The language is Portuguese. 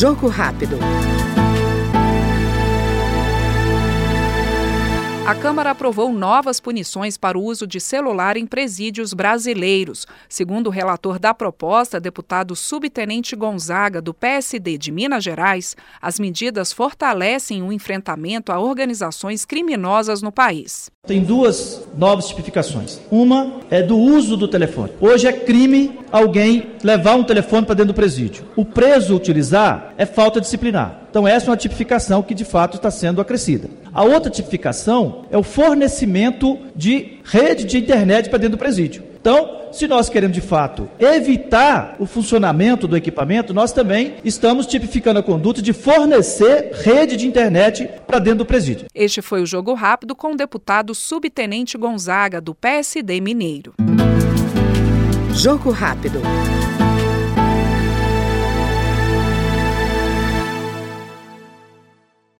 Jogo rápido. A Câmara aprovou novas punições para o uso de celular em presídios brasileiros. Segundo o relator da proposta, deputado subtenente Gonzaga, do PSD de Minas Gerais, as medidas fortalecem o enfrentamento a organizações criminosas no país. Tem duas novas tipificações. Uma é do uso do telefone. Hoje é crime alguém levar um telefone para dentro do presídio. O preso utilizar é falta disciplinar. Então, essa é uma tipificação que de fato está sendo acrescida. A outra tipificação é o fornecimento de rede de internet para dentro do presídio. Então, se nós queremos de fato evitar o funcionamento do equipamento, nós também estamos tipificando a conduta de fornecer rede de internet para dentro do presídio. Este foi o Jogo Rápido com o deputado subtenente Gonzaga, do PSD Mineiro. Jogo Rápido.